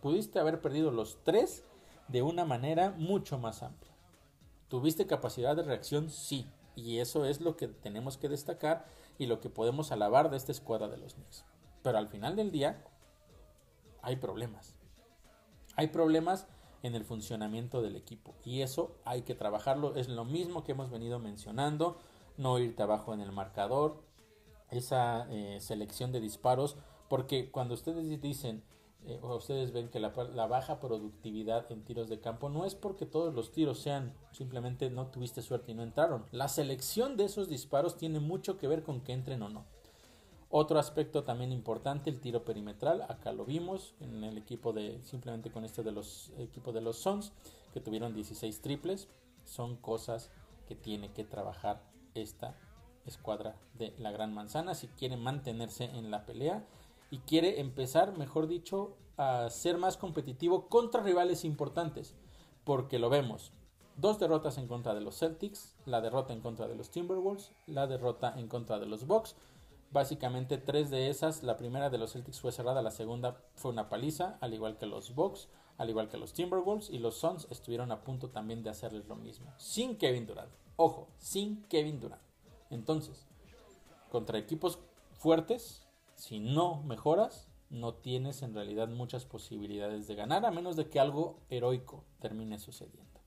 Pudiste haber perdido los tres de una manera mucho más amplia. ¿Tuviste capacidad de reacción? Sí. Y eso es lo que tenemos que destacar y lo que podemos alabar de esta escuadra de los Knicks. Pero al final del día hay problemas. Hay problemas en el funcionamiento del equipo. Y eso hay que trabajarlo. Es lo mismo que hemos venido mencionando. No irte abajo en el marcador. Esa eh, selección de disparos. Porque cuando ustedes dicen, eh, o ustedes ven que la, la, baja productividad en tiros de campo no es porque todos los tiros sean simplemente no tuviste suerte y no entraron. La selección de esos disparos tiene mucho que ver con que entren o no. Otro aspecto también importante, el tiro perimetral. Acá lo vimos en el equipo de, simplemente con este de los equipos de los Suns, que tuvieron 16 triples. Son cosas que tiene que trabajar esta escuadra de la Gran Manzana si quiere mantenerse en la pelea y quiere empezar, mejor dicho, a ser más competitivo contra rivales importantes. Porque lo vemos. Dos derrotas en contra de los Celtics, la derrota en contra de los Timberwolves, la derrota en contra de los Bucks Básicamente tres de esas, la primera de los Celtics fue cerrada, la segunda fue una paliza, al igual que los Bucks, al igual que los Timberwolves y los Suns estuvieron a punto también de hacerles lo mismo, sin Kevin Durant. Ojo, sin Kevin Durant. Entonces, contra equipos fuertes, si no mejoras, no tienes en realidad muchas posibilidades de ganar, a menos de que algo heroico termine sucediendo.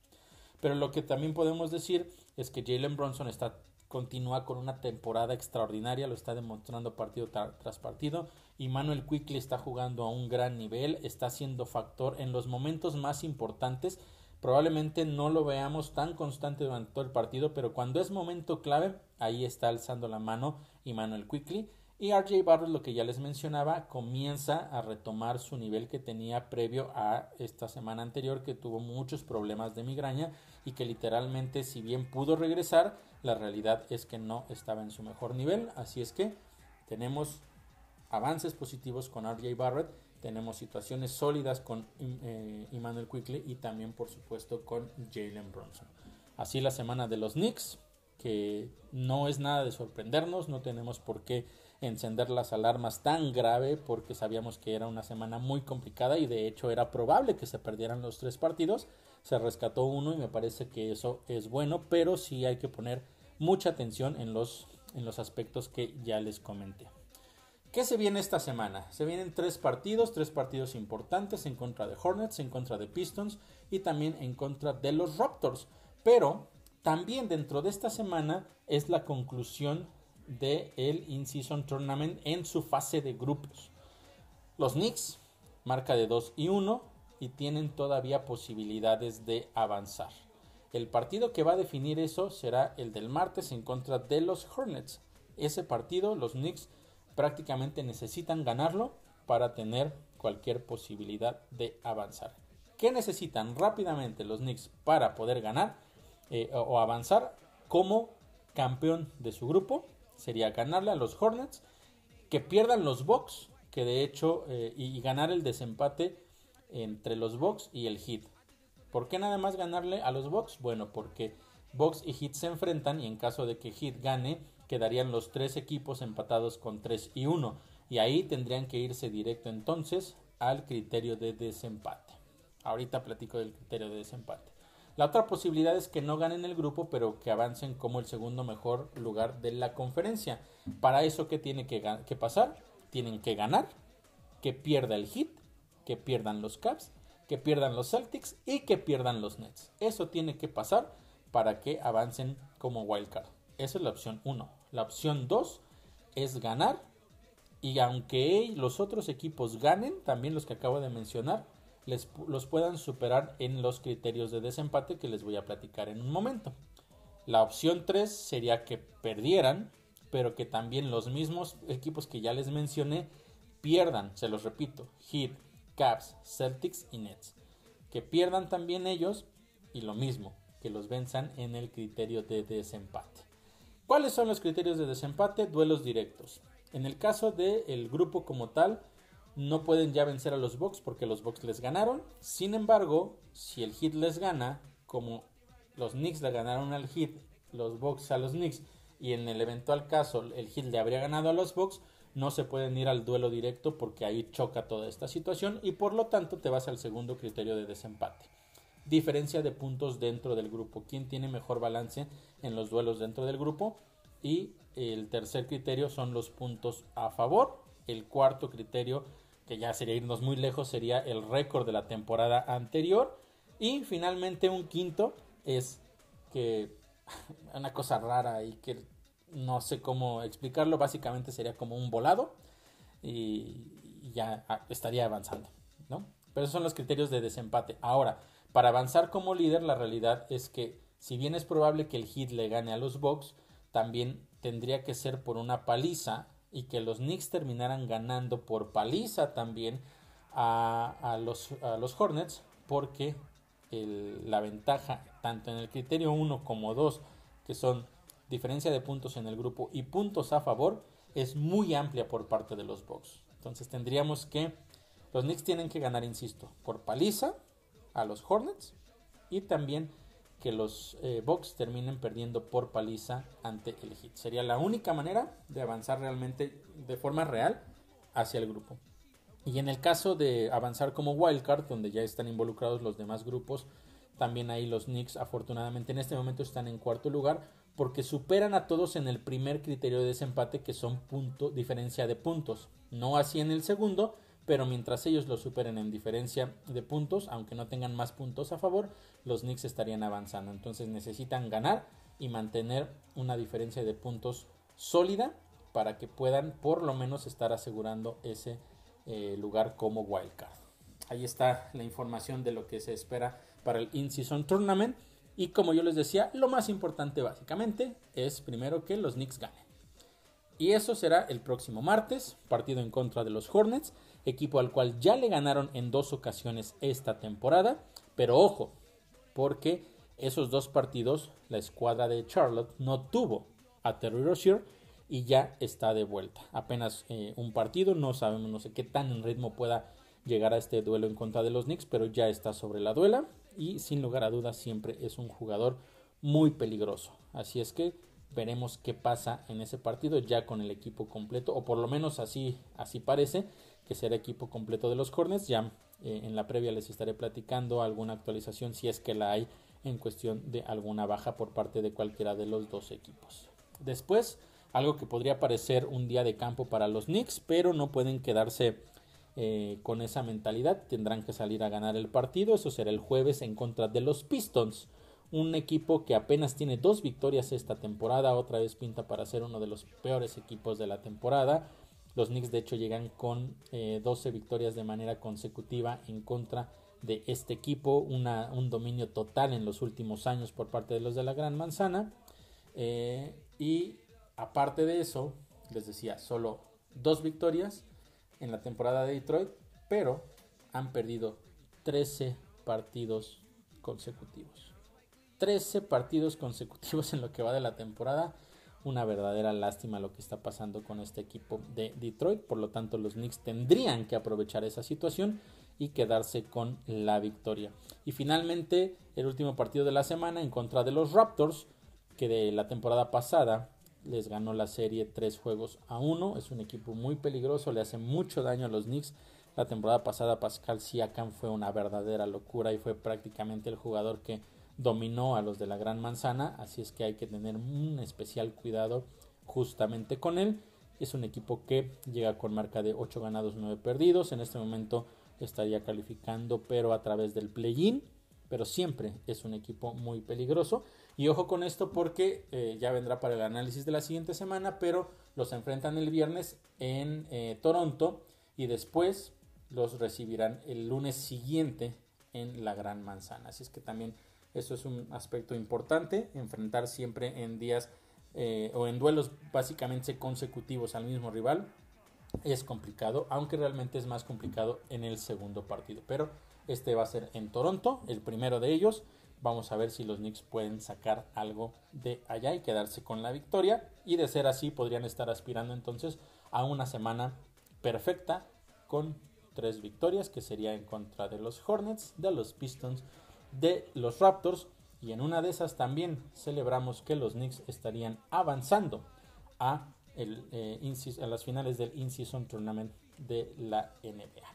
Pero lo que también podemos decir es que Jalen Bronson está continúa con una temporada extraordinaria, lo está demostrando partido tras partido. Y Manuel Quickly está jugando a un gran nivel, está siendo factor en los momentos más importantes. Probablemente no lo veamos tan constante durante todo el partido, pero cuando es momento clave, ahí está alzando la mano y Manuel Quickly. Y RJ Barrett, lo que ya les mencionaba, comienza a retomar su nivel que tenía previo a esta semana anterior, que tuvo muchos problemas de migraña y que literalmente, si bien pudo regresar, la realidad es que no estaba en su mejor nivel. Así es que tenemos avances positivos con RJ Barrett, tenemos situaciones sólidas con eh, Emmanuel Quickly y también por supuesto con Jalen Bronson. Así la semana de los Knicks, que no es nada de sorprendernos, no tenemos por qué encender las alarmas tan grave porque sabíamos que era una semana muy complicada y de hecho era probable que se perdieran los tres partidos. Se rescató uno y me parece que eso es bueno, pero sí hay que poner mucha atención en los, en los aspectos que ya les comenté. ¿Qué se viene esta semana? Se vienen tres partidos, tres partidos importantes en contra de Hornets, en contra de Pistons y también en contra de los Raptors. Pero también dentro de esta semana es la conclusión del el In-Season Tournament en su fase de grupos. Los Knicks, marca de 2 y 1, y tienen todavía posibilidades de avanzar. El partido que va a definir eso será el del martes en contra de los Hornets. Ese partido los Knicks prácticamente necesitan ganarlo para tener cualquier posibilidad de avanzar. ¿Qué necesitan rápidamente los Knicks para poder ganar eh, o avanzar como campeón de su grupo? Sería ganarle a los Hornets, que pierdan los Bucks, que de hecho, eh, y ganar el desempate entre los Bucks y el Heat. ¿Por qué nada más ganarle a los Bucks? Bueno, porque Bucks y Heat se enfrentan y en caso de que Heat gane, quedarían los tres equipos empatados con 3 y 1. Y ahí tendrían que irse directo entonces al criterio de desempate. Ahorita platico del criterio de desempate. La otra posibilidad es que no ganen el grupo, pero que avancen como el segundo mejor lugar de la conferencia. Para eso, ¿qué tiene que, pasar? Tienen que ganar, que pierda el Heat, que pierdan los Caps que pierdan los Celtics y que pierdan los Nets. Eso tiene que pasar para que avancen como wildcard. Esa es la opción 1. La opción 2 es ganar y aunque los otros equipos ganen, también los que acabo de mencionar, les, los puedan superar en los criterios de desempate que les voy a platicar en un momento. La opción 3 sería que perdieran, pero que también los mismos equipos que ya les mencioné pierdan, se los repito, Heat, Cavs, Celtics y Nets. Que pierdan también ellos y lo mismo, que los venzan en el criterio de desempate. ¿Cuáles son los criterios de desempate? Duelos directos. En el caso del grupo como tal, no pueden ya vencer a los Bucks porque los Bucks les ganaron. Sin embargo, si el Heat les gana, como los Knicks le ganaron al Heat, los Bucks a los Knicks, y en el eventual caso el Heat le habría ganado a los Bucks, no se pueden ir al duelo directo porque ahí choca toda esta situación y por lo tanto te vas al segundo criterio de desempate. Diferencia de puntos dentro del grupo. ¿Quién tiene mejor balance en los duelos dentro del grupo? Y el tercer criterio son los puntos a favor. El cuarto criterio que ya sería irnos muy lejos, sería el récord de la temporada anterior. Y finalmente un quinto es que una cosa rara y que no sé cómo explicarlo, básicamente sería como un volado y, ya estaría avanzando, ¿no? Pero esos son los criterios de desempate. Ahora, para avanzar como líder, la realidad es que si bien es probable que el Heat le gane a los Bucks, también tendría que ser por una paliza y que los Knicks terminaran ganando por paliza también a, los, los, Hornets porque la ventaja tanto en el criterio 1 como 2 que son diferencia de puntos en el grupo y puntos a favor es muy amplia por parte de los Bucks. Entonces tendríamos que los Knicks tienen que ganar, insisto, por paliza a los Hornets y también que los eh, Bucks terminen perdiendo por paliza ante el Heat. Sería la única manera de avanzar realmente de forma real hacia el grupo. Y en el caso de avanzar como wildcard, donde ya están involucrados los demás grupos, también ahí los Knicks afortunadamente en este momento están en cuarto lugar porque superan a todos en el primer criterio de desempate que son punto diferencia de puntos. No así en el segundo, pero mientras ellos lo superen en diferencia de puntos, aunque no tengan más puntos a favor, los Knicks estarían avanzando. Entonces necesitan ganar y mantener una diferencia de puntos sólida para que puedan por lo menos estar asegurando ese eh, lugar como wildcard. Ahí está la información de lo que se espera para el In-Season Tournament. Y como yo les decía, lo más importante básicamente es primero que los Knicks ganen. Y eso será el próximo martes, partido en contra de los Hornets equipo al cual ya le ganaron en dos ocasiones esta temporada. Pero ojo, porque esos dos partidos la escuadra de Charlotte no tuvo a Terry Rozier y ya está de vuelta. Apenas eh, un partido, no sabemos, no sé qué tan en ritmo pueda llegar a este duelo en contra de los Knicks, pero ya está sobre la duela y sin lugar a dudas siempre es un jugador muy peligroso. Así es que veremos qué pasa en ese partido ya con el equipo completo o por lo menos así así parece que será equipo completo de los Hornets. Ya eh, en la previa les estaré platicando alguna actualización si es que la hay en cuestión de alguna baja por parte de cualquiera de los dos equipos. Después, algo que podría parecer un día de campo para los Knicks, pero no pueden quedarse eh, con esa mentalidad. Tendrán que salir a ganar el partido. Eso será el jueves en contra de los Pistons. Un equipo que apenas tiene dos victorias esta temporada. Otra vez pinta para ser uno de los peores equipos de la temporada. Los Knicks de hecho llegan con 12 eh, victorias de manera consecutiva en contra de este equipo, un dominio total en los últimos años por parte de los de la Gran Manzana. Eh, y aparte de eso, les decía, solo dos victorias en la temporada de Detroit, pero han perdido 13 partidos consecutivos. 13 partidos consecutivos en lo que va de la temporada una verdadera lástima lo que está pasando con este equipo de Detroit. Por lo tanto, los Knicks tendrían que aprovechar esa situación y quedarse con la victoria. Y finalmente, el último partido de la semana en contra de los Raptors, que de la temporada pasada les ganó la serie 3 juegos a 1. Es un equipo muy peligroso, le hace mucho daño a los Knicks. La temporada pasada Pascal Siakam fue una verdadera locura y fue prácticamente el jugador que dominó a los de la Gran Manzana, así es que hay que tener un especial cuidado justamente con él. Es un equipo que llega con marca de 8 ganados, 9 perdidos. En este momento estaría calificando, pero a través del play-in. Pero siempre es un equipo muy peligroso. Y ojo con esto porque eh, ya vendrá para el análisis de la siguiente semana, pero los enfrentan el viernes en eh, Toronto y después los recibirán el lunes siguiente en la Gran Manzana. Así es que también eso es un aspecto importante, enfrentar siempre en días eh, o en duelos básicamente consecutivos al mismo rival es complicado, aunque realmente es más complicado en el segundo partido. Pero este va a ser en Toronto, el primero de ellos. Vamos a ver si los Knicks pueden sacar algo de allá y quedarse con la victoria. Y de ser así, podrían estar aspirando entonces a una semana perfecta con tres victorias, que sería en contra de los Hornets, de los Pistons, de los Raptors. Y en una de esas también celebramos que los Knicks estarían avanzando a, el, eh, a las finales del In-Season Tournament de la NBA.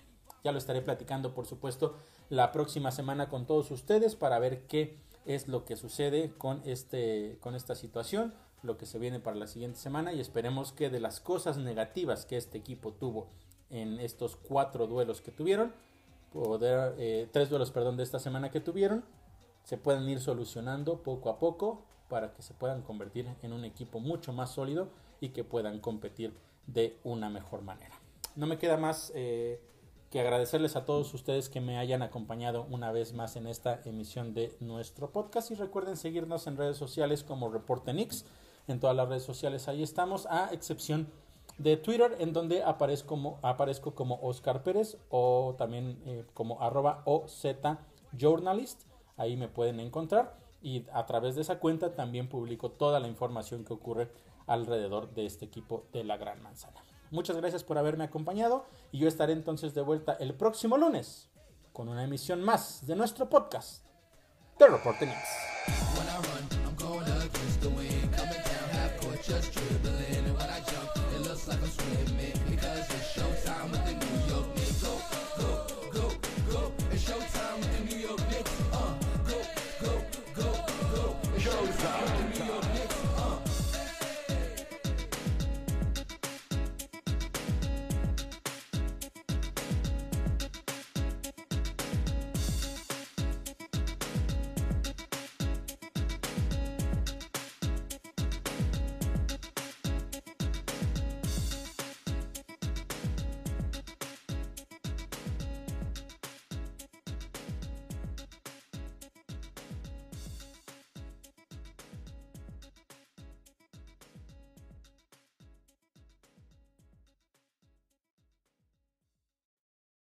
Ya lo estaré platicando, por supuesto, la próxima semana con todos ustedes para ver qué es lo que sucede con, este, con esta situación, lo que se viene para la siguiente semana y esperemos que de las cosas negativas que este equipo tuvo en estos cuatro duelos que tuvieron, eh, tres duelos, perdón, de esta semana que tuvieron, se puedan ir solucionando poco a poco para que se puedan convertir en un equipo mucho más sólido y que puedan competir de una mejor manera. No me queda más eh, que agradecerles a todos ustedes que me hayan acompañado una vez más en esta emisión de nuestro podcast y recuerden seguirnos en redes sociales como Reportenix, en todas las redes sociales ahí estamos, a excepción de Twitter, en donde aparezco como, aparezco como Oscar Pérez o también eh, como arroba OZ Journalist. Ahí me pueden encontrar y a través de esa cuenta también publico toda la información que ocurre alrededor de este equipo de la Gran Manzana. Muchas gracias por haberme acompañado y yo estaré entonces de vuelta el próximo lunes con una emisión más de nuestro podcast The Reporting News.